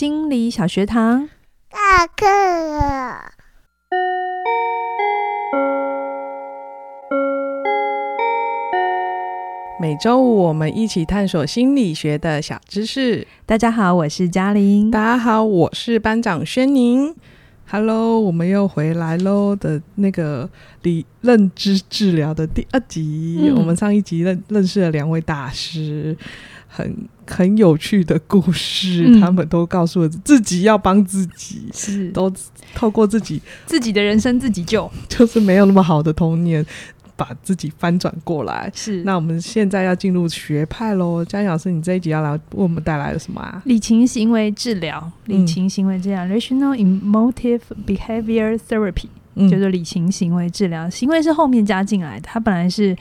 心理小学堂。下课了。每周五我们一起探索心理学的小知识。大家好，我是嘉玲。大家好，我是班长轩宁。Hello，我们又回来喽的那个理认知治疗的第二集。嗯、我们上一集认认识了两位大师，很很有趣的故事。嗯、他们都告诉我自己要帮自己，是都透过自己自己的人生自己救，就是没有那么好的童年。把自己翻转过来是。那我们现在要进入学派喽，嘉玲老师，你这一集要来为我们带来了什么啊？理情行为治疗，理情行为治疗、嗯、（Rational Emotive Behavior Therapy）、嗯、叫做理情行为治疗。行为是后面加进来的，它本来是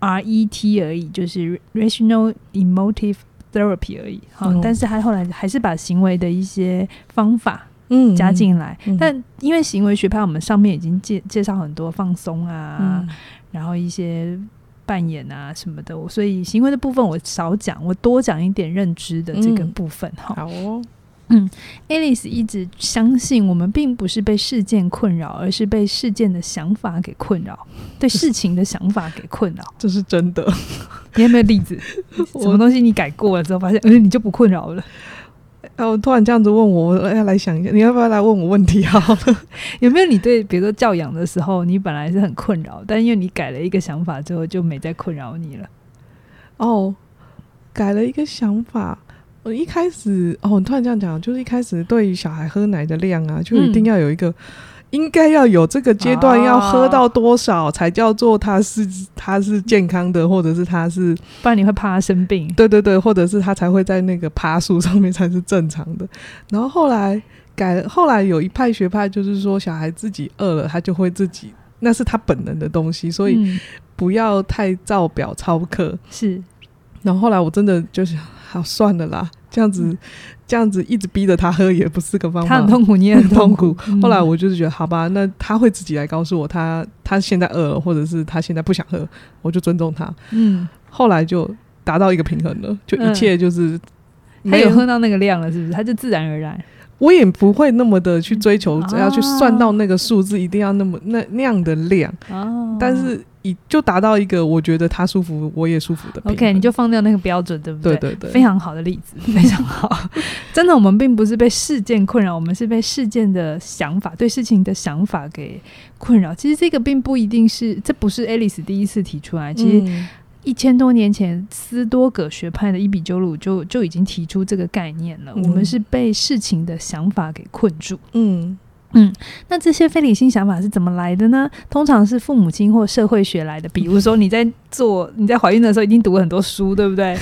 R E T 而已，就是 Rational Emotive Therapy 而已。好、嗯，但是他后来还是把行为的一些方法嗯加进来、嗯嗯。但因为行为学派，我们上面已经介介绍很多放松啊。嗯然后一些扮演啊什么的，所以行为的部分我少讲，我多讲一点认知的这个部分哈、嗯。好哦，嗯，Alice 一直相信我们并不是被事件困扰，而是被事件的想法给困扰，对事情的想法给困扰，这是真的。你有没有例子？什么东西你改过了之后发现，而且你就不困扰了？哦，突然这样子问我，我要来想一下，你要不要来问我问题好了？有没有你对，比如说教养的时候，你本来是很困扰，但因为你改了一个想法之后，就没再困扰你了？哦，改了一个想法，我一开始哦，突然这样讲，就是一开始对于小孩喝奶的量啊，就一定要有一个。嗯应该要有这个阶段，要喝到多少才叫做他是他是健康的，或者是他是，不然你会怕他生病。对对对，或者是他才会在那个爬树上面才是正常的。然后后来改，后来有一派学派就是说，小孩自己饿了，他就会自己，那是他本能的东西，所以不要太照表操课。是。然后后来我真的就是，好算了啦。这样子，这样子一直逼着他喝也不是个方法。他很痛苦，你也很痛苦。后来我就是觉得，好吧，那他会自己来告诉我他，他他现在饿了，或者是他现在不想喝，我就尊重他。嗯，后来就达到一个平衡了，就一切就是他有喝到那个量了，是不是？他就自然而然。我也不会那么的去追求，只要去算到那个数字，一定要那么那那样的量。哦，但是。就达到一个我觉得他舒服，我也舒服的。OK，你就放掉那个标准，对不对？对对对，非常好的例子，非常好。真的，我们并不是被事件困扰，我们是被事件的想法、对事情的想法给困扰。其实这个并不一定是，这不是 Alice 第一次提出来。其实一千多年前，斯多葛学派的伊比鸠鲁就就已经提出这个概念了。嗯。我们是被事情的想法给困住。嗯。嗯，那这些非理性想法是怎么来的呢？通常是父母亲或社会学来的。比如说，你在做你在怀孕的时候，已经读了很多书，对不对？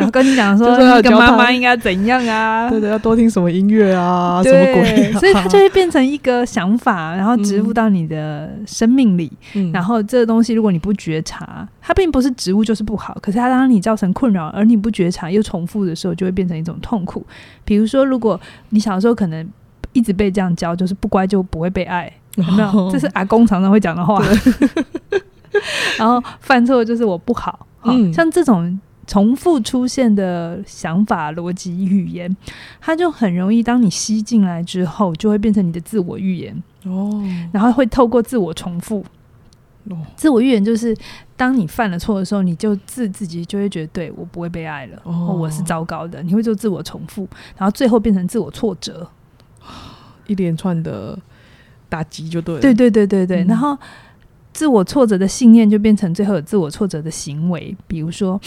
然后跟你讲说，一个妈妈应该怎样啊？对的，要多听什么音乐啊？什么鬼？所以它就会变成一个想法，然后植入到你的生命里。嗯、然后这个东西，如果你不觉察，它并不是植物就是不好，可是它当你造成困扰，而你不觉察又重复的时候，就会变成一种痛苦。比如说，如果你小时候可能。一直被这样教，就是不乖就不会被爱，有没有？这是阿公常常会讲的话。然后犯错就是我不好，嗯，像这种重复出现的想法、逻辑、语言，它就很容易，当你吸进来之后，就会变成你的自我预言哦。然后会透过自我重复，自我预言就是当你犯了错的时候，你就自自己就会觉得，对我不会被爱了，哦，我是糟糕的。你会做自我重复，然后最后变成自我挫折。一连串的打击就对了，对对对对对，嗯、然后自我挫折的信念就变成最后有自我挫折的行为，比如说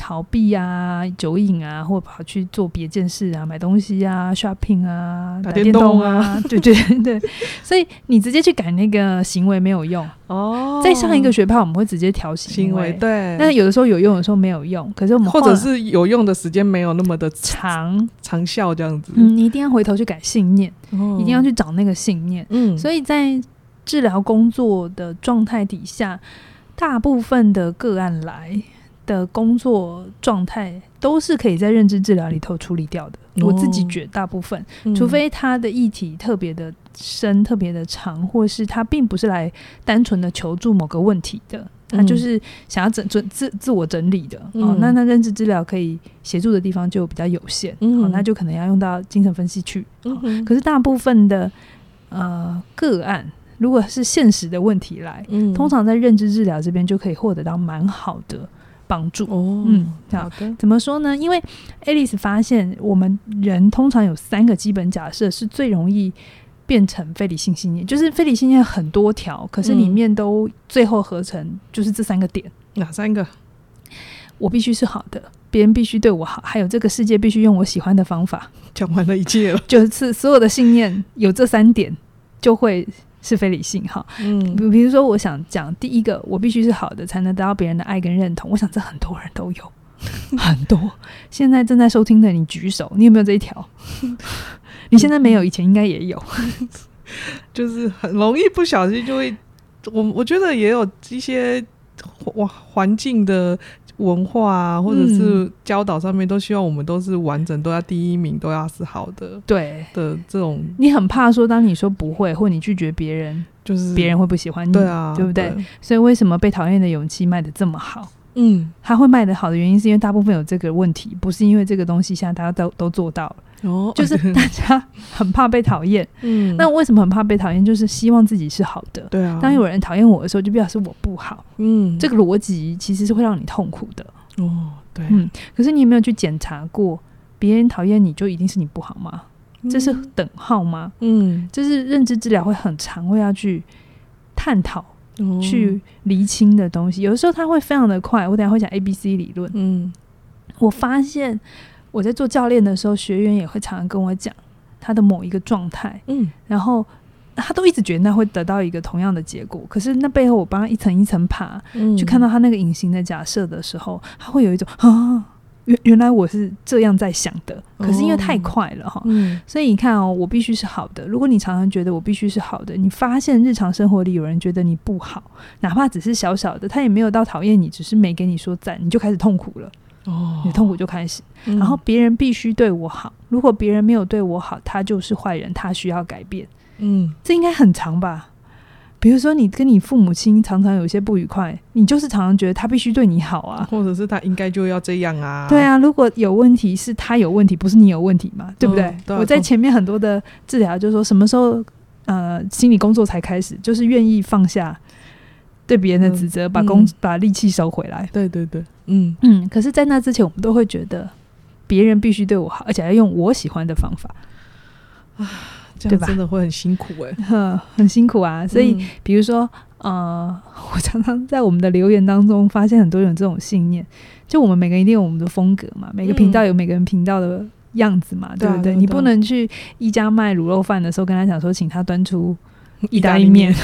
逃避啊、酒瘾啊，或跑去做别件事啊、买东西啊、shopping 啊、打电动啊，对对对，所以你直接去改那个行为没有用哦。在上一个学派，我们会直接调行为，行为，对，但是有的时候有用，有时候没有用。可是我们或者是有用的时间没有那么的长长效，这样子。嗯，你一定要回头去改信念。一定要去找那个信念。嗯，所以在治疗工作的状态底下，大部分的个案来的工作状态都是可以在认知治疗里头处理掉的。我自己觉得大部分，除非他的议题特别的深、特别的长，或是他并不是来单纯的求助某个问题的。他就是想要整整自自我整理的、嗯、哦。那那认知治疗可以协助的地方就比较有限，嗯、哦，那就可能要用到精神分析去。可是大部分的呃个案，如果是现实的问题来，嗯，通常在认知治疗这边就可以获得到蛮好的帮助。哦，嗯，好的。怎么说呢？因为 Alice 发现，我们人通常有三个基本假设是最容易。变成非理性信念，就是非理性信念很多条，可是里面都最后合成就是这三个点。哪三个？我必须是好的，别人必须对我好，还有这个世界必须用我喜欢的方法。讲完了一切了，就是所有的信念有这三点，就会是非理性哈。嗯，比比如说，我想讲第一个，我必须是好的，才能得到别人的爱跟认同。我想这很多人都有，很多。现在正在收听的你举手，你有没有这一条？你现在没有，以前应该也有，就是很容易不小心就会，我我觉得也有一些环环境的文化啊，或者是教导上面，都希望我们都是完整，都要第一名，都要是好的，对的这种。你很怕说，当你说不会，或你拒绝别人，就是别人会不喜欢你，对啊，对不对？对。所以为什么被讨厌的勇气卖的这么好？嗯，他会卖得好的原因，是因为大部分有这个问题，不是因为这个东西现在大家都都做到了。哦，就是 大家很怕被讨厌，嗯，那为什么很怕被讨厌？就是希望自己是好的，对啊。当有人讨厌我的时候，就表示我不好，嗯，这个逻辑其实是会让你痛苦的，哦，对，嗯。可是你有没有去检查过，别人讨厌你就一定是你不好吗？这是等号吗？嗯，就是认知治疗会很常会要去探讨、去厘清的东西。有的时候他会非常的快，我等下会讲 A B C 理论，嗯，我发现。我在做教练的时候，学员也会常常跟我讲他的某一个状态，嗯，然后他都一直觉得那会得到一个同样的结果，可是那背后我帮他一层一层爬，嗯，去看到他那个隐形的假设的时候，他会有一种啊，原原来我是这样在想的，可是因为太快了哈，嗯，所以你看哦，我必须是好的。如果你常常觉得我必须是好的，你发现日常生活里有人觉得你不好，哪怕只是小小的，他也没有到讨厌你，只是没给你说赞，你就开始痛苦了。哦，你痛苦就开始，嗯、然后别人必须对我好，如果别人没有对我好，他就是坏人，他需要改变。嗯，这应该很长吧？比如说，你跟你父母亲常常有一些不愉快，你就是常常觉得他必须对你好啊，或者是他应该就要这样啊？对啊，如果有问题是他有问题，不是你有问题嘛？对不对？我在前面很多的治疗就是说，什么时候呃心理工作才开始？就是愿意放下。对别人的指责，嗯、把工、嗯、把力气收回来。对对对，嗯嗯。可是，在那之前，我们都会觉得别人必须对我好，而且要用我喜欢的方法啊，这样真的会很辛苦哎、欸，很辛苦啊。所以，嗯、比如说，呃，我常常在我们的留言当中发现很多人这种信念，就我们每个人一定有我们的风格嘛，每个频道有每个人频道的样子嘛，嗯、对不对？你不能去一家卖卤肉饭的时候跟他讲说，请他端出 意大利面。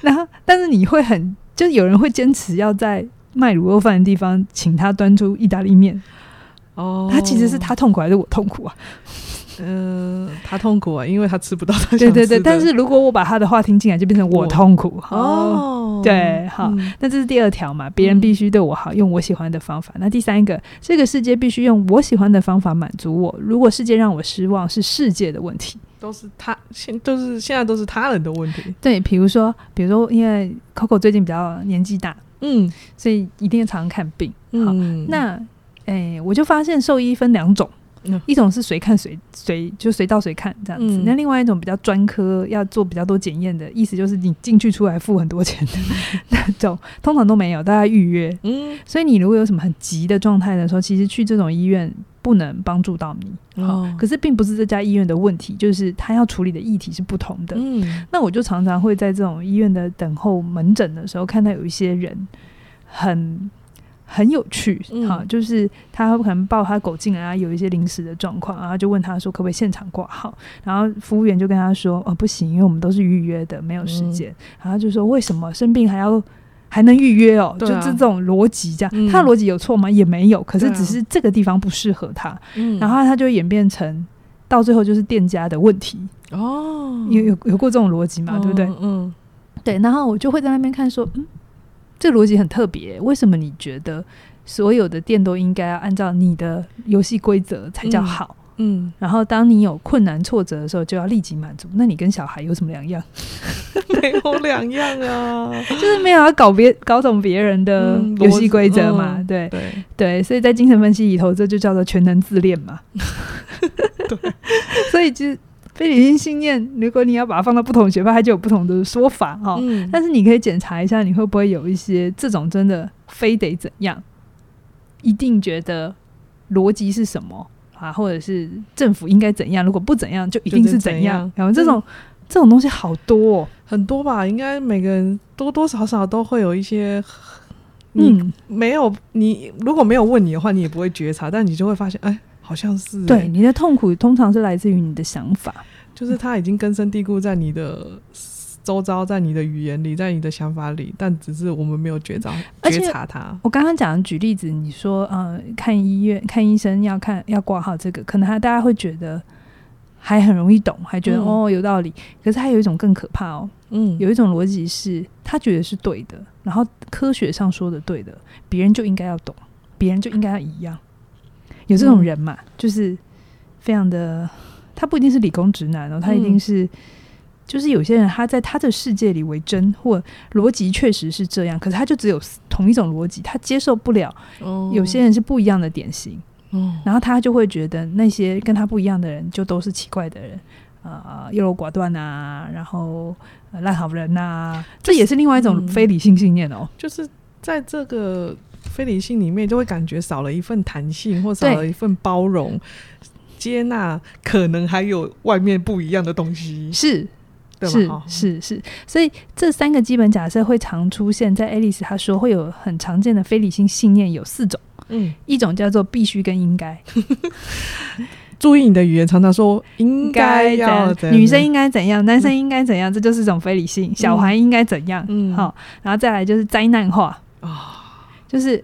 然后，但是你会很，就是有人会坚持要在卖卤肉饭的地方请他端出意大利面。哦，他其实是他痛苦还是我痛苦啊？嗯、呃，他痛苦啊，因为他吃不到。对对对，但是如果我把他的话听进来，就变成我痛苦。哦，哦对，好，嗯、那这是第二条嘛？别人必须对我好，用我喜欢的方法。那第三个，这个世界必须用我喜欢的方法满足我。如果世界让我失望，是世界的问题。都是他现都是现在都是他人的问题。对，比如说，比如说，因为 Coco 最近比较年纪大，嗯，所以一定要常常看病。好，嗯、那，诶、欸，我就发现兽医分两种。一种是随看随随就随到随看这样子，嗯、那另外一种比较专科，要做比较多检验的，意思就是你进去出来付很多钱的 那种，通常都没有，大家预约。嗯，所以你如果有什么很急的状态的时候，其实去这种医院不能帮助到你。哦，可是并不是这家医院的问题，就是他要处理的议题是不同的。嗯，那我就常常会在这种医院的等候门诊的时候，看到有一些人很。很有趣，哈、嗯，就是他可能抱他狗进来啊，有一些临时的状况，然后就问他说可不可以现场挂号，然后服务员就跟他说哦不行，因为我们都是预约的，没有时间。嗯、然后就说为什么生病还要还能预约哦？啊、就是这种逻辑这样，嗯、他的逻辑有错吗？也没有，可是只是这个地方不适合他，嗯、然后他就演变成到最后就是店家的问题哦，有有有过这种逻辑嘛？对不对？嗯，嗯对，然后我就会在那边看说嗯。这个逻辑很特别，为什么你觉得所有的店都应该要按照你的游戏规则才叫好？嗯，然后当你有困难挫折的时候，就要立即满足。那你跟小孩有什么两样？没有两样啊，就是没有要搞别搞懂别人的游戏规则嘛。嗯、对对对，所以在精神分析里头，这就叫做全能自恋嘛。对，所以其实非理性信念，如果你要把它放到不同学派，它就有不同的说法哈。嗯、但是你可以检查一下，你会不会有一些这种真的非得怎样，一定觉得逻辑是什么？啊，或者是政府应该怎样？如果不怎样，就一定是怎样。然后这种、嗯、这种东西好多、哦，很多吧？应该每个人多多少少都会有一些。嗯，没有你如果没有问你的话，你也不会觉察，但你就会发现，哎，好像是、欸。对，你的痛苦通常是来自于你的想法，就是它已经根深蒂固在你的。周遭在你的语言里，在你的想法里，但只是我们没有觉察觉察它。我刚刚讲举例子，你说呃，看医院看医生要看要挂号，这个可能他大家会觉得还很容易懂，还觉得、嗯、哦有道理。可是还有一种更可怕哦，嗯，有一种逻辑是他觉得是对的，然后科学上说的对的，别人就应该要懂，别人就应该要一样。有这种人嘛，嗯、就是非常的，他不一定是理工直男哦，他一定是。嗯就是有些人他在他的世界里为真，或逻辑确实是这样，可是他就只有同一种逻辑，他接受不了。有些人是不一样的典型，哦、然后他就会觉得那些跟他不一样的人就都是奇怪的人，啊、呃，优柔寡断啊，然后烂好人呐、啊，这也是另外一种非理性信念哦。就是在这个非理性里面，就会感觉少了一份弹性，或少了一份包容，接纳可能还有外面不一样的东西。是。是是是，所以这三个基本假设会常出现在 Alice 她说会有很常见的非理性信念有四种，嗯，一种叫做必须跟应该，注意你的语言，常常说应该要女生应该怎样，男生应该怎样，这就是一种非理性。小孩应该怎样，嗯，好，然后再来就是灾难化。啊，就是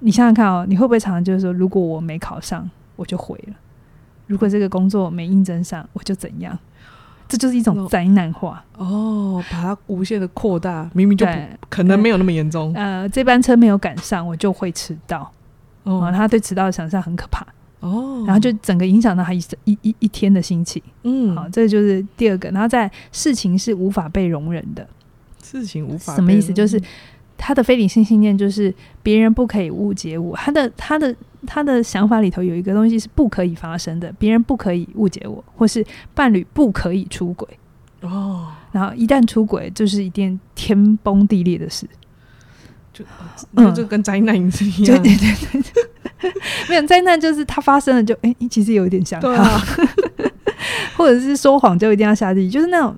你想想看哦，你会不会常常就是说，如果我没考上，我就毁了；如果这个工作没应征上，我就怎样？这就是一种灾难化哦，把它无限的扩大，明明就可能没有那么严重。呃，这班车没有赶上，我就会迟到。哦，他对迟到的想象很可怕。哦，然后就整个影响到他一一一一天的心情。嗯，好，这就是第二个。然后在事情是无法被容忍的，事情无法什么意思？就是。他的非理性信念就是别人不可以误解我，他的他的他的想法里头有一个东西是不可以发生的，别人不可以误解我，或是伴侣不可以出轨哦。然后一旦出轨，就是一件天崩地裂的事，就那就跟灾难一样。对对对对，没有灾难就是它发生了就哎、欸，其实有一点像，对啊，或者是说谎就一定要下地狱，就是那种。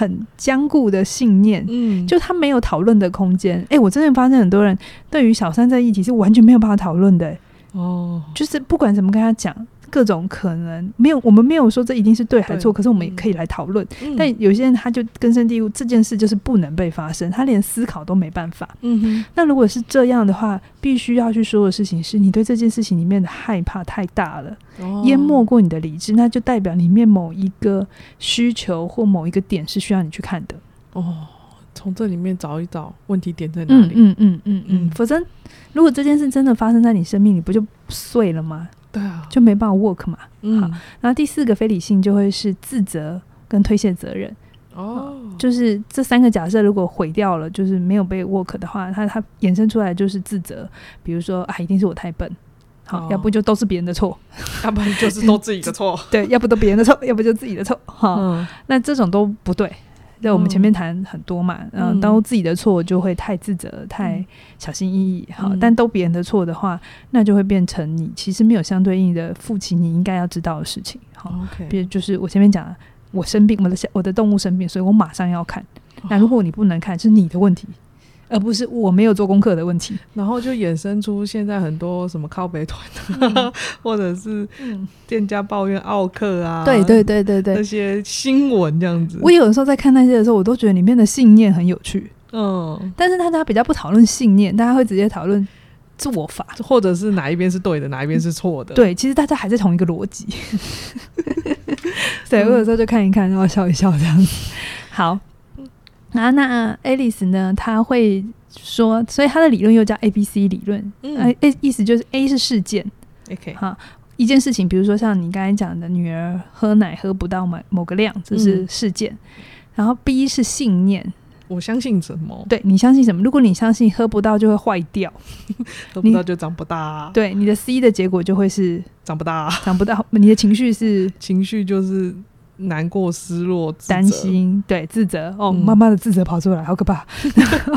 很坚固的信念，嗯，就他没有讨论的空间。哎、欸，我真的发现很多人对于小三这议题是完全没有办法讨论的、欸。哦，就是不管怎么跟他讲。各种可能没有，我们没有说这一定是对还是错，可是我们也可以来讨论。嗯、但有些人他就根深蒂固，这件事就是不能被发生，他连思考都没办法。嗯哼，那如果是这样的话，必须要去说的事情是你对这件事情里面的害怕太大了，哦、淹没过你的理智，那就代表里面某一个需求或某一个点是需要你去看的。哦，从这里面找一找问题点在哪里？嗯嗯嗯嗯嗯，嗯，否则如果这件事真的发生在你生命里，不就碎了吗？对啊，就没办法 work 嘛。嗯，好，然后第四个非理性就会是自责跟推卸责任。哦，就是这三个假设如果毁掉了，就是没有被 work 的话，它它衍生出来就是自责。比如说啊，一定是我太笨，好，哦、要不就都是别人的错，要不然就是都自己的错。对，要不都别人的错，要不就自己的错。哈，嗯、那这种都不对。对，我们前面谈很多嘛，嗯，都自己的错就会太自责、太小心翼翼，好，但都别人的错的话，那就会变成你其实没有相对应的负起你应该要知道的事情，好。比如就是我前面讲，我生病，我的小我的动物生病，所以我马上要看，那如果你不能看，是你的问题。而不是我没有做功课的问题，然后就衍生出现在很多什么靠北团，嗯、或者是店家抱怨奥客啊，对对对对对，那些新闻这样子。我有的时候在看那些的时候，我都觉得里面的信念很有趣，嗯，但是大家比较不讨论信念，大家会直接讨论做法，或者是哪一边是对的，哪一边是错的。对，其实大家还在同一个逻辑。对，我有时候就看一看，然后笑一笑这样子。好。啊，那 Alice 呢？他会说，所以他的理论又叫 A B C 理论。嗯，A 意思就是 A 是事件，OK，哈，一件事情，比如说像你刚才讲的，女儿喝奶喝不到某某个量，这是事件。嗯、然后 B 是信念，我相信什么？对，你相信什么？如果你相信喝不到就会坏掉，喝不到就长不大、啊。对，你的 C 的结果就会是长不大、啊，长不大。你的情绪是情绪就是难过、失落、担心，对，自责。哦，妈妈的自责跑出来，好可怕。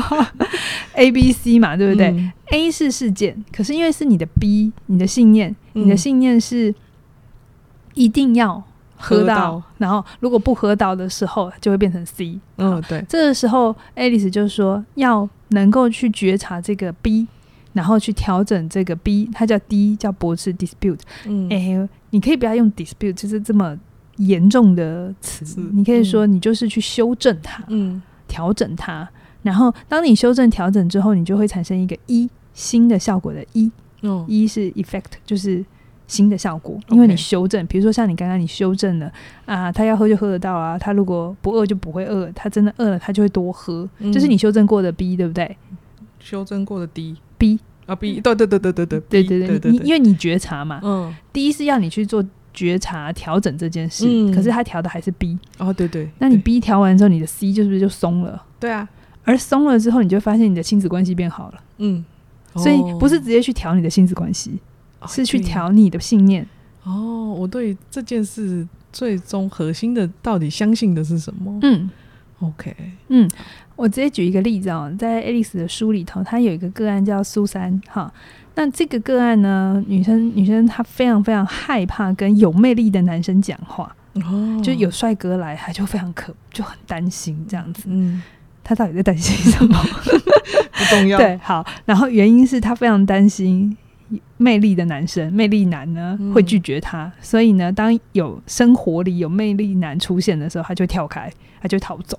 A、B、C 嘛，对不对、嗯、？A 是事件，可是因为是你的 B，你的信念，嗯、你的信念是一定要喝到，喝到然后如果不喝到的时候，就会变成 C。嗯，对。这个时候，Alice 就是说要能够去觉察这个 B，然后去调整这个 B，它叫 D，叫驳斥 dispute。嗯，哎、欸，你可以不要用 dispute，就是这么严重的词，你可以说你就是去修正它，嗯，调整它。然后，当你修正调整之后，你就会产生一个一新的效果的一，嗯，一是 effect，就是新的效果，因为你修正，比如说像你刚刚你修正了啊，他要喝就喝得到啊，他如果不饿就不会饿，他真的饿了他就会多喝，这、嗯、是你修正过的 B，对不对？修正过的 D，B 啊 B，对对对对对对对对对，你因为你觉察嘛，嗯，第一是要你去做觉察调整这件事，嗯、可是他调的还是 B，哦对对，那你 B 调完之后，你的 C 就是不是就松了？对啊。而松了之后，你就发现你的亲子关系变好了。嗯，哦、所以不是直接去调你的亲子关系，哦、是去调你的信念。哦，我对这件事最终核心的到底相信的是什么？嗯，OK，嗯，我直接举一个例子哦，在 Alice 的书里头，她有一个个案叫苏珊。哈，那这个个案呢，女生女生她非常非常害怕跟有魅力的男生讲话。哦，就有帅哥来，她就非常可就很担心这样子。嗯。他到底在担心什么？不重要。对，好。然后原因是她非常担心魅力的男生，魅力男呢会拒绝他，嗯、所以呢，当有生活里有魅力男出现的时候，他就跳开，他就逃走。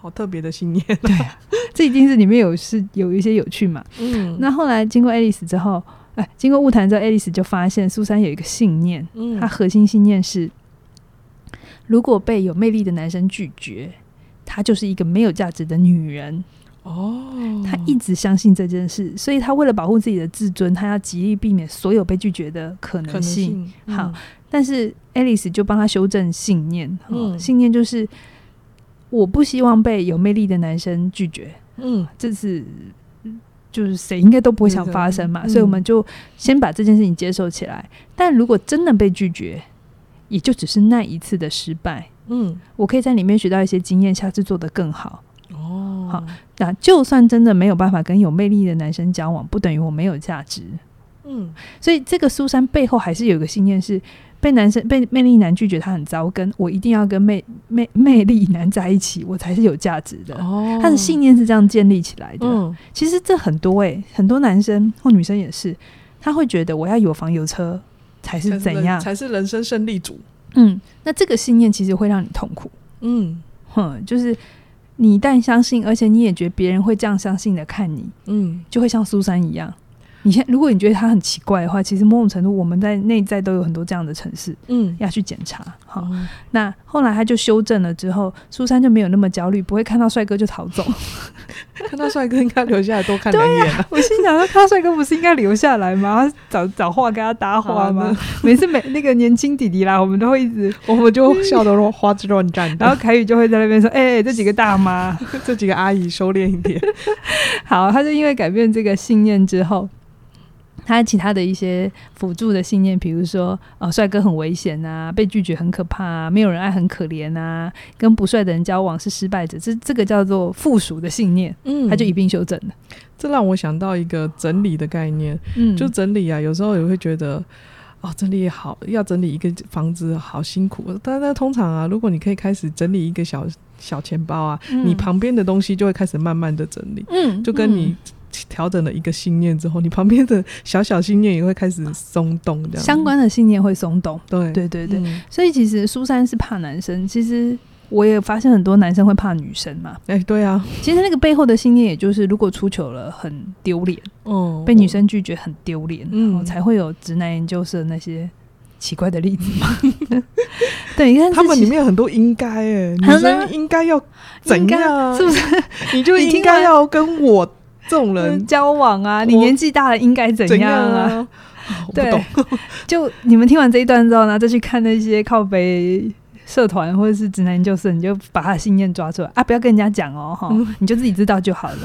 哦，好特别的信念。对啊，这一定是里面有是有一些有趣嘛。嗯。那后来经过爱丽丝之后，哎，经过物谈之后爱丽丝就发现苏珊有一个信念，嗯，她核心信念是，如果被有魅力的男生拒绝。她就是一个没有价值的女人哦，她一直相信这件事，所以她为了保护自己的自尊，她要极力避免所有被拒绝的可能性。能性嗯、好，但是 Alice 就帮她修正信念，嗯、信念就是我不希望被有魅力的男生拒绝。嗯，这是就是谁应该都不会想发生嘛，嗯、所以我们就先把这件事情接受起来。但如果真的被拒绝，也就只是那一次的失败。嗯，我可以在里面学到一些经验，下次做得更好。哦，好，那就算真的没有办法跟有魅力的男生交往，不等于我没有价值。嗯，所以这个苏珊背后还是有一个信念，是被男生被魅力男拒绝，他很糟，跟我一定要跟魅魅魅力男在一起，我才是有价值的。哦，他的信念是这样建立起来的。嗯，其实这很多诶，很多男生或女生也是，他会觉得我要有房有车才是怎样，才是人生胜利组。嗯，那这个信念其实会让你痛苦。嗯，哼，就是你一旦相信，而且你也觉得别人会这样相信的看你，嗯，就会像苏珊一样。你现如果你觉得他很奇怪的话，其实某种程度我们在内在都有很多这样的城市，嗯，要去检查。好，嗯、那后来他就修正了之后，苏珊就没有那么焦虑，不会看到帅哥就逃走。看到帅哥应该留下来多看两眼、啊。我心想说，看到帅哥不是应该留下来吗？找找话跟他搭话吗？每次每那个年轻弟弟啦，我们都会一直，我们就笑得花枝乱颤。然后凯宇就会在那边说：“哎、欸，这几个大妈，这几个阿姨，收敛一点。”好，他就因为改变这个信念之后。他其他的一些辅助的信念，比如说，呃，帅哥很危险啊，被拒绝很可怕啊，没有人爱很可怜啊，跟不帅的人交往是失败者，这这个叫做附属的信念，嗯，他就一并修正了。这让我想到一个整理的概念，嗯，就整理啊，有时候也会觉得，哦，整理好，要整理一个房子好辛苦。但是通常啊，如果你可以开始整理一个小小钱包啊，嗯，你旁边的东西就会开始慢慢的整理，嗯，就跟你。调整了一个信念之后，你旁边的小小信念也会开始松动，这样相关的信念会松动。对对对对，嗯、所以其实苏珊是怕男生，其实我也发现很多男生会怕女生嘛。哎、欸，对啊，其实那个背后的信念，也就是如果出糗了很丢脸，哦，被女生拒绝很丢脸，嗯，然后才会有直男研究社那些奇怪的例子嘛。对，你看他们里面有很多应该，哎，女生应该要怎样？是不是？你就应该要跟我。这种人、嗯、交往啊，你年纪大了应该怎样啊？对，就你们听完这一段之后呢，再去看那些靠北社团或者是直男研究社，你就把他的信念抓出来啊！不要跟人家讲哦，哈、嗯，你就自己知道就好了。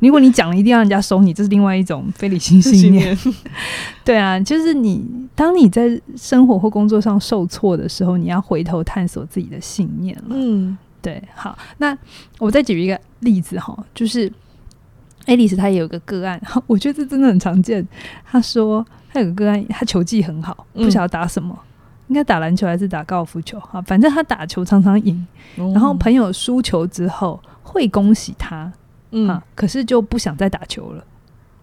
如果你讲了，一定要人家收你，这是另外一种非理性信念。信念 对啊，就是你当你在生活或工作上受挫的时候，你要回头探索自己的信念了。嗯，对。好，那我再举一个例子哈，就是爱丽丝她也有个个案，我觉得这真的很常见。她说她有个个案，她球技很好，不晓得打什么。嗯应该打篮球还是打高尔夫球啊？反正他打球常常赢，哦、然后朋友输球之后会恭喜他，嗯、啊，可是就不想再打球了，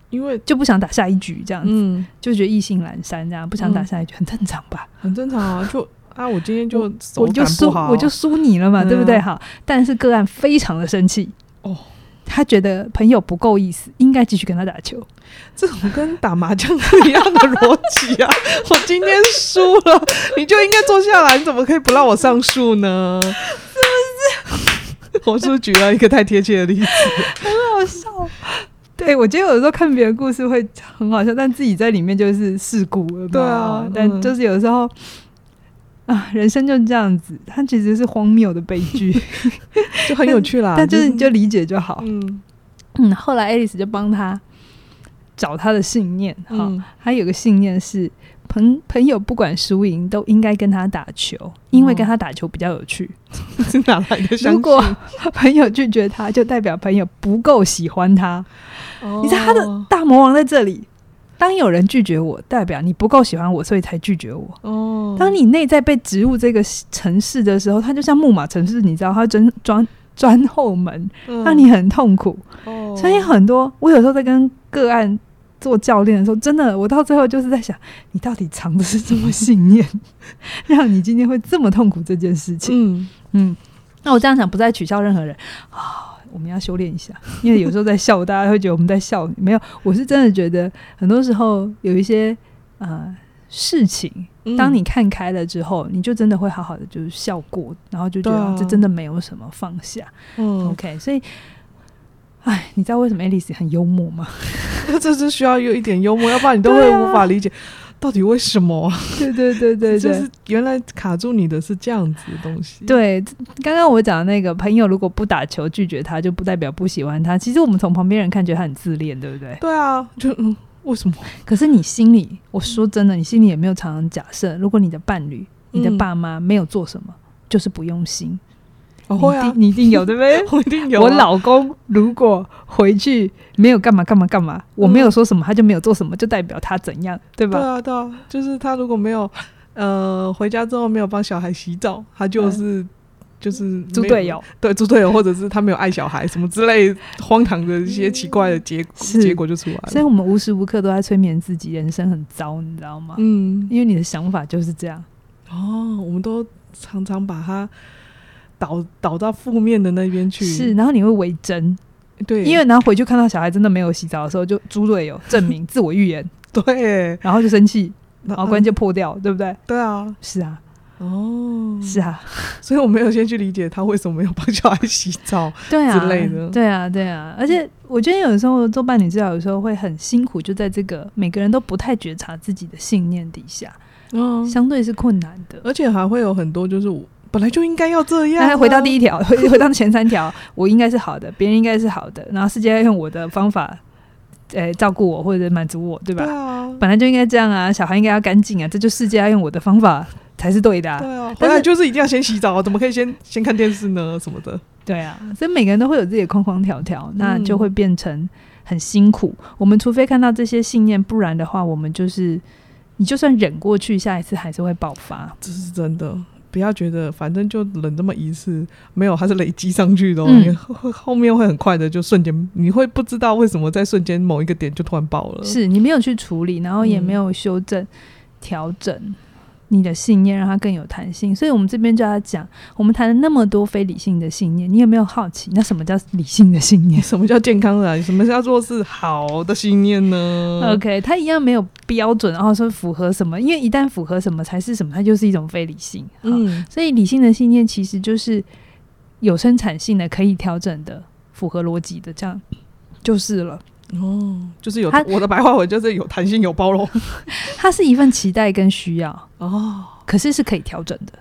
因为就不想打下一局这样子，嗯、就觉得意兴阑珊这样，不想打下一局，很正常吧？很正常啊，就啊，我今天就我，我就输，我就输你了嘛，嗯、对不对？好，但是个案非常的生气哦。他觉得朋友不够意思，应该继续跟他打球。这种跟打麻将是一样的逻辑啊！我今天输了，你就应该坐下来，你怎么可以不让我上树呢？是不是？我是不是举了一个太贴切的例子？很好笑。对，我觉得有的时候看别人故事会很好笑，但自己在里面就是事故了。对啊，嗯、但就是有时候。啊，人生就是这样子，它其实是荒谬的悲剧，就很有趣啦。但就是你就理解就好。嗯嗯，后来爱丽丝就帮他找他的信念哈，嗯、他有个信念是朋朋友不管输赢都应该跟他打球，因为跟他打球比较有趣。是哪来的？如果朋友拒绝他，就代表朋友不够喜欢他。哦、你知道他的大魔王在这里。当有人拒绝我，代表你不够喜欢我，所以才拒绝我。哦，当你内在被植入这个城市的时候，它就像木马城市，你知道，它钻钻钻后门，让你很痛苦。哦，所以很多我有时候在跟个案做教练的时候，真的，我到最后就是在想，你到底藏的是什么信念，让你今天会这么痛苦这件事情？嗯嗯，那我这样想，不再取笑任何人啊。我们要修炼一下，因为有时候在笑，大家会觉得我们在笑。没有，我是真的觉得很多时候有一些呃事情，当你看开了之后，嗯、你就真的会好好的就是笑过，然后就觉得这真的没有什么放下。嗯，OK，所以，哎，你知道为什么爱丽丝很幽默吗？这是需要有一点幽默，要不然你都会无法理解。到底为什么？对对对对 对，就是原来卡住你的是这样子的东西。对，刚刚我讲的那个朋友，如果不打球拒绝他，就不代表不喜欢他。其实我们从旁边人看，觉得他很自恋，对不对？对啊，就嗯，为什么？可是你心里，我说真的，你心里也没有常常假设，如果你的伴侣、你的爸妈没有做什么，嗯、就是不用心。哦、会啊，你一定有对不对？我一定有、啊。我老公如果回去没有干嘛干嘛干嘛，嗯、我没有说什么，他就没有做什么，就代表他怎样，对吧？对啊，对啊，就是他如果没有呃回家之后没有帮小孩洗澡，他就是、嗯、就是猪队友，对猪队友，或者是他没有爱小孩什么之类荒唐的一些奇怪的结果，结果就出来了。所以我们无时无刻都在催眠自己，人生很糟，你知道吗？嗯，因为你的想法就是这样。哦，我们都常常把它。导导到负面的那边去，是，然后你会为真，对，因为然后回去看到小孩真的没有洗澡的时候，就猪队友 证明自我预言，对，然后就生气，然后关键破掉，嗯、对不对？对啊，是啊，哦，是啊，所以我没有先去理解他为什么没有帮小孩洗澡，对啊之类的，对啊，对啊，而且我觉得有的时候做伴侣治疗，有时候会很辛苦，就在这个每个人都不太觉察自己的信念底下，嗯，相对是困难的，而且还会有很多就是。本来就应该要这样、啊。那回到第一条，回 回到前三条，我应该是好的，别人应该是好的，然后世界要用我的方法，诶、欸，照顾我或者满足我，对吧？对啊。本来就应该这样啊，小孩应该要干净啊，这就世界要用我的方法才是对的、啊。对啊。但是就是一定要先洗澡，怎么可以先先看电视呢？什么的。对啊，所以每个人都会有自己的框框条条，那就会变成很辛苦。嗯、我们除非看到这些信念，不然的话，我们就是你就算忍过去，下一次还是会爆发。这是真的。不要觉得反正就冷这么一次，没有，它是累积上去的，哦，嗯、后后面会很快的就瞬间，你会不知道为什么在瞬间某一个点就突然爆了。是你没有去处理，然后也没有修正、调、嗯、整。你的信念让它更有弹性，所以我们这边就要讲，我们谈了那么多非理性的信念，你有没有好奇，那什么叫理性的信念？什么叫健康的？什么叫做是好的信念呢？OK，它一样没有标准，然后说符合什么，因为一旦符合什么才是什么，它就是一种非理性。嗯，所以理性的信念其实就是有生产性的、可以调整的、符合逻辑的，这样就是了。哦，就是有我的白话文就是有弹性、有包容。它是一份期待跟需要哦，可是是可以调整的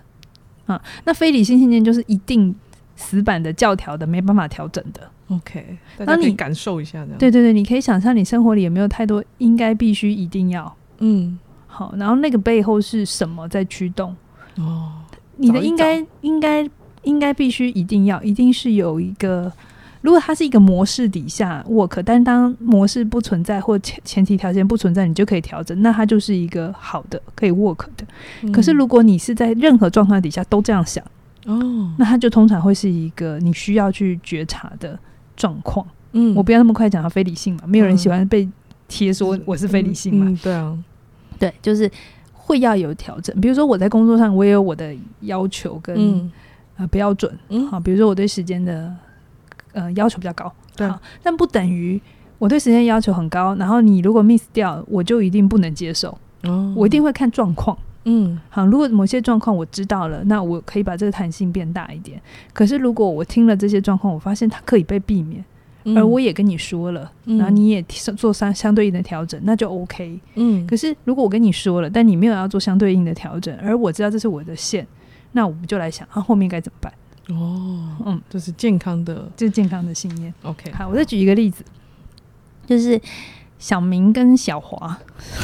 啊。那非理性信念就是一定死板的教条的，没办法调整的。OK，那你感受一下这样。对对对，你可以想象你生活里有没有太多应该、必须、一定要？嗯，好，然后那个背后是什么在驱动？哦，你的应该、应该、应该、必须、一定要，一定是有一个。如果它是一个模式底下 work，但当模式不存在或前前提条件不存在，你就可以调整，那它就是一个好的可以 work 的。嗯、可是如果你是在任何状况底下都这样想，哦，那它就通常会是一个你需要去觉察的状况。嗯，我不要那么快讲它非理性嘛，没有人喜欢被贴说我是非理性嘛。嗯嗯、对啊，对，就是会要有调整。比如说我在工作上，我也有我的要求跟、嗯、呃标准。嗯，好，比如说我对时间的。呃，要求比较高，对，但不等于我对时间要求很高，然后你如果 miss 掉，我就一定不能接受。哦，我一定会看状况。嗯，好，如果某些状况我知道了，那我可以把这个弹性变大一点。可是如果我听了这些状况，我发现它可以被避免，嗯、而我也跟你说了，然后你也做相相对应的调整，那就 OK。嗯，可是如果我跟你说了，但你没有要做相对应的调整，而我知道这是我的线，那我们就来想，啊，后面该怎么办？哦，嗯，这是健康的，这是健康的信念。OK，好，我再举一个例子，就是小明跟小华，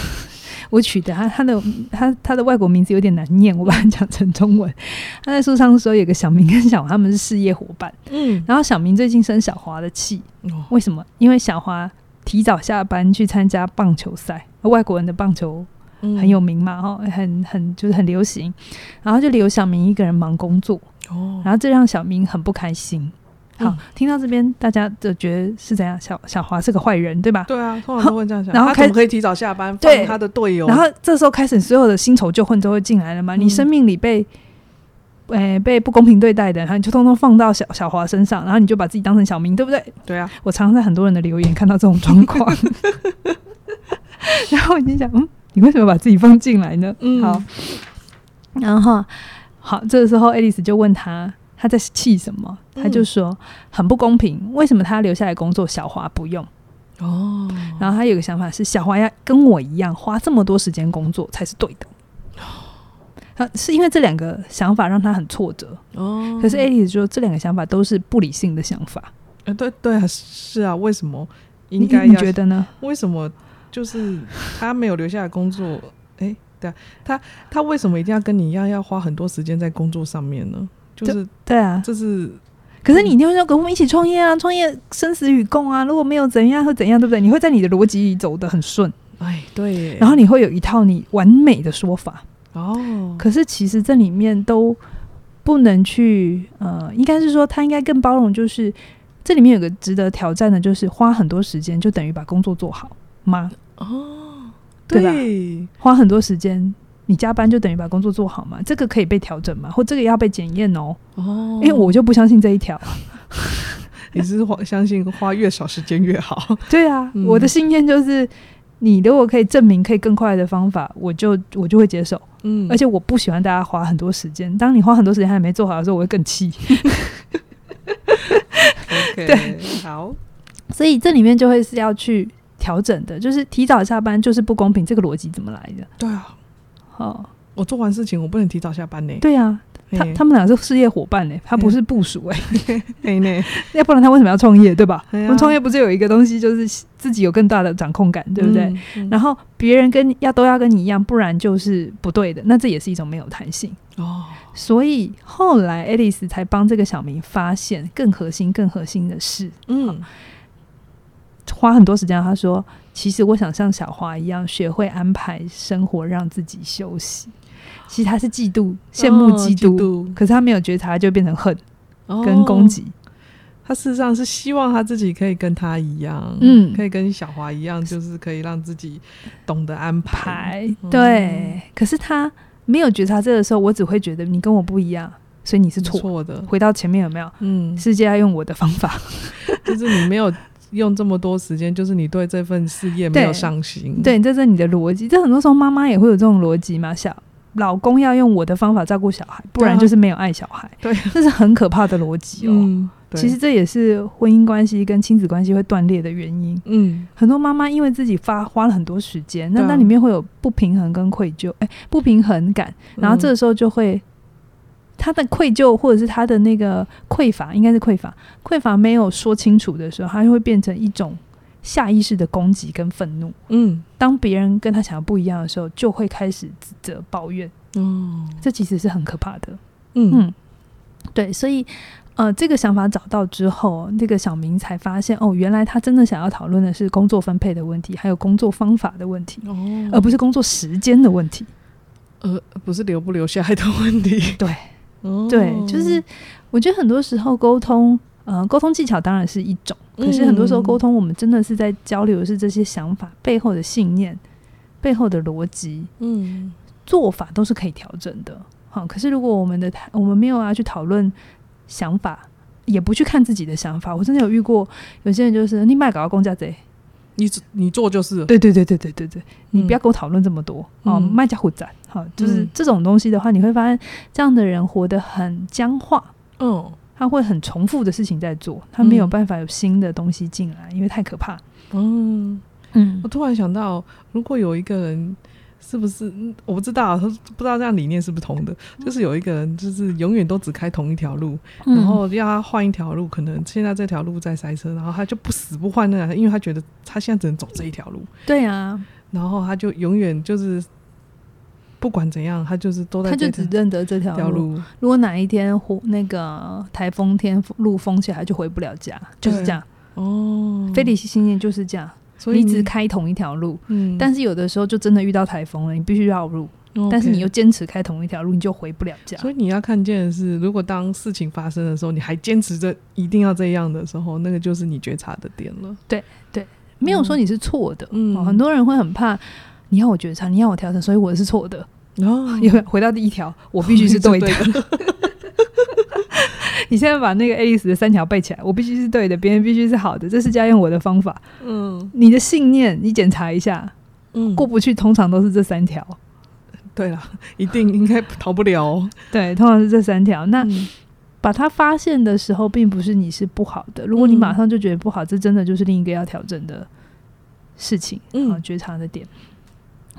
我取的他他的他他的外国名字有点难念，我把它讲成中文。他在书上说有个小明跟小华他们是事业伙伴，嗯，然后小明最近生小华的气，哦，为什么？因为小华提早下班去参加棒球赛，外国人的棒球很有名嘛，哈，很很就是很流行，然后就留小明一个人忙工作。哦，然后这让小明很不开心。好，嗯、听到这边，大家就觉得是怎样？小小华是个坏人，对吧？对啊，通常都会这样想。然后他怎么可以提早下班？对他的队友。然后这时候开始，所有的新仇旧恨都会进来了嘛？嗯、你生命里被，被不公平对待的，然后你就通通放到小小华身上，然后你就把自己当成小明，对不对？对啊。我常常在很多人的留言看到这种状况，然后你就想，嗯，你为什么把自己放进来呢？嗯，好，然后。好，这个时候爱丽丝就问他，他在气什么？他就说很不公平，为什么他留下来工作，小华不用？哦，然后他有个想法是，小华要跟我一样花这么多时间工作才是对的。他 是因为这两个想法让他很挫折。哦，可是爱丽丝说这两个想法都是不理性的想法。呃，对对啊，是啊，为什么应该？你觉得呢？为什么就是他没有留下来工作？诶。对啊，他他为什么一定要跟你一样要花很多时间在工作上面呢？就是对啊，这是。可是你一定会说跟我们一起创业啊，创业生死与共啊，如果没有怎样会怎样，对不对？你会在你的逻辑里走得很顺，哎，对。然后你会有一套你完美的说法哦。可是其实这里面都不能去呃，应该是说他应该更包容，就是这里面有个值得挑战的，就是花很多时间就等于把工作做好吗？哦。对吧？花很多时间，你加班就等于把工作做好嘛？这个可以被调整嘛？或这个要被检验哦？哦，因为我就不相信这一条。你是花相信花越少时间越好？对啊，嗯、我的信念就是，你如果可以证明可以更快的方法，我就我就会接受。嗯，而且我不喜欢大家花很多时间。当你花很多时间还没做好的时候，我会更气。okay, 对，好，所以这里面就会是要去。调整的，就是提早下班就是不公平，这个逻辑怎么来的？对啊，好，我做完事情我不能提早下班呢。对啊，他他们俩是事业伙伴呢，他不是部署哎，要不然他为什么要创业？对吧？我们创业不是有一个东西，就是自己有更大的掌控感，对不对？然后别人跟要都要跟你一样，不然就是不对的，那这也是一种没有弹性哦。所以后来爱丽丝才帮这个小明发现更核心、更核心的事，嗯。花很多时间，他说：“其实我想像小花一样，学会安排生活，让自己休息。其实他是嫉妒、羡慕、嫉妒，哦、嫉妒，可是他没有觉察，就变成恨跟攻击。哦、他事实上是希望他自己可以跟他一样，嗯，可以跟小华一样，就是可以让自己懂得安排。排对，嗯、可是他没有觉察这个时候，我只会觉得你跟我不一样，所以你是错的。回到前面有没有？嗯，世界要用我的方法，就是你没有。”用这么多时间，就是你对这份事业没有上心。对，这是你的逻辑。这很多时候妈妈也会有这种逻辑嘛。小老公要用我的方法照顾小孩，不然就是没有爱小孩。对，这是很可怕的逻辑哦。其实这也是婚姻关系跟亲子关系会断裂的原因。嗯，很多妈妈因为自己发花了很多时间，那那里面会有不平衡跟愧疚，哎，不平衡感，然后这个时候就会。他的愧疚，或者是他的那个匮乏，应该是匮乏。匮乏没有说清楚的时候，他就会变成一种下意识的攻击跟愤怒。嗯，当别人跟他想的不一样的时候，就会开始指责、抱怨。哦，这其实是很可怕的。嗯嗯，对，所以呃，这个想法找到之后，那个小明才发现，哦，原来他真的想要讨论的是工作分配的问题，还有工作方法的问题，哦，而不是工作时间的问题，呃，不是留不留下来的问题。对。对，就是我觉得很多时候沟通，呃，沟通技巧当然是一种，可是很多时候沟通，我们真的是在交流的是这些想法背后的信念、背后的逻辑，嗯，做法都是可以调整的。好，可是如果我们的我们没有啊去讨论想法，也不去看自己的想法，我真的有遇过有些人就是你卖搞到公家贼。你你做就是对对对对对对对，你不要跟我讨论这么多哦，卖家混杂，好，就是这种东西的话，你会发现这样的人活得很僵化，嗯，他会很重复的事情在做，他没有办法有新的东西进来，因为太可怕。嗯。嗯，我突然想到，如果有一个人。是不是？我不知道，他不知道这样理念是不是通的。就是有一个人，就是永远都只开同一条路，嗯、然后要他换一条路，可能现在这条路在塞车，然后他就不死不换那条，因为他觉得他现在只能走这一条路。对啊，然后他就永远就是不管怎样，他就是都在他就只认得这条路。如果哪一天那个台风天路封起来，就回不了家，就是这样。哦，非理性信念就是这样。所以你只开同一条路，嗯，但是有的时候就真的遇到台风了，你必须绕路，嗯、但是你又坚持开同一条路，你就回不了家。所以你要看见的是，如果当事情发生的时候，你还坚持着一定要这样的时候，那个就是你觉察的点了。对对，没有说你是错的，嗯、哦，很多人会很怕你要我觉察，你要我调整，所以我是错的。哦，因为回到第一条，我必须是对的。你现在把那个 Alice 的三条背起来，我必须是对的，别人必须是好的，这是家用我的方法。嗯，你的信念，你检查一下，嗯，过不去，通常都是这三条。对了，一定应该逃不了哦。对，通常是这三条。那、嗯、把它发现的时候，并不是你是不好的。如果你马上就觉得不好，这真的就是另一个要调整的事情。嗯，觉察的点，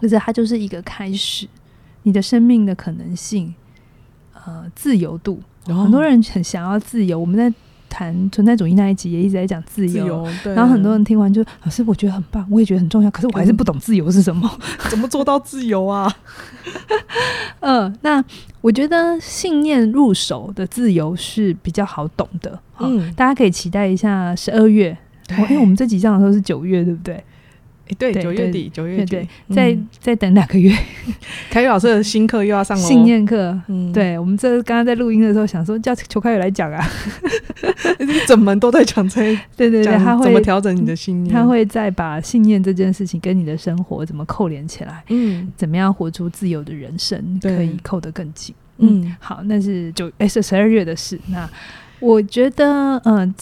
可是它就是一个开始，你的生命的可能性，呃，自由度。很多人很想要自由，我们在谈存在主义那一集也一直在讲自由。自由对，然后很多人听完就老师，我觉得很棒，我也觉得很重要，可是我还是不懂自由是什么，怎么做到自由啊？嗯、呃，那我觉得信念入手的自由是比较好懂的。嗯，大家可以期待一下十二月，因为、欸、我们这集上的时候是九月，对不对？欸、对，九月底，九月底，对，再、嗯、再等两个月，凯宇老师的新课又要上了。信念课，嗯，对，我们这刚刚在录音的时候想说叫裘凯宇来讲啊，一整门都在讲这，对对对，他会怎么调整你的信念，他会再把信念这件事情跟你的生活怎么扣连起来，嗯，怎么样活出自由的人生，可以扣得更紧，嗯，好，那是九哎是十二月的事，那我觉得嗯。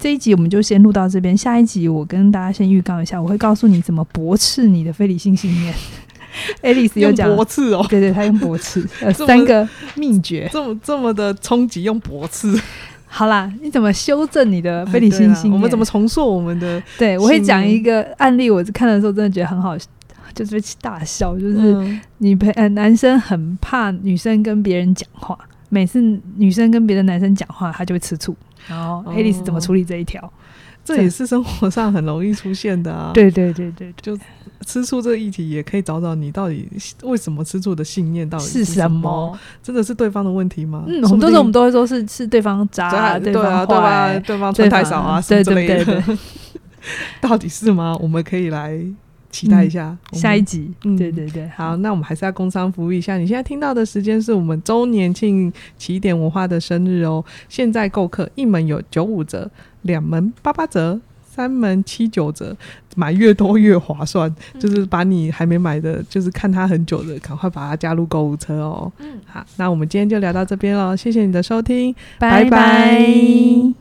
呃这一集我们就先录到这边，下一集我跟大家先预告一下，我会告诉你怎么驳斥你的非理性信念。Alice 又讲驳斥哦，对对，他用驳斥，呃，三个秘诀，这么这么的冲击，用驳斥。好啦，你怎么修正你的非理性信念？我们怎么重塑我们的？对，我会讲一个案例，我看的时候真的觉得很好，就是被大笑，就是你陪呃男生很怕女生跟别人讲话，每次女生跟别的男生讲话，他就会吃醋。然后，Alice 怎么处理这一条？哦，这也是生活上很容易出现的啊。对对对对，就吃醋这个议题，也可以找找你到底为什么吃醋的信念到底是什么？真的是对方的问题吗？嗯，很多时候我们都会说是是对方渣，啊，对啊，对吧？对方穿太少啊，什么之类的。到底是吗？我们可以来。期待一下、嗯、下一集，嗯，对对对，好，那我们还是要工商服务一下。你现在听到的时间是我们周年庆起点文化的生日哦。现在购课一门有九五折，两门八八折，三门七九折，买越多越划算。嗯、就是把你还没买的，就是看它很久的，赶快把它加入购物车哦。嗯，好，那我们今天就聊到这边喽，谢谢你的收听，拜拜。拜拜。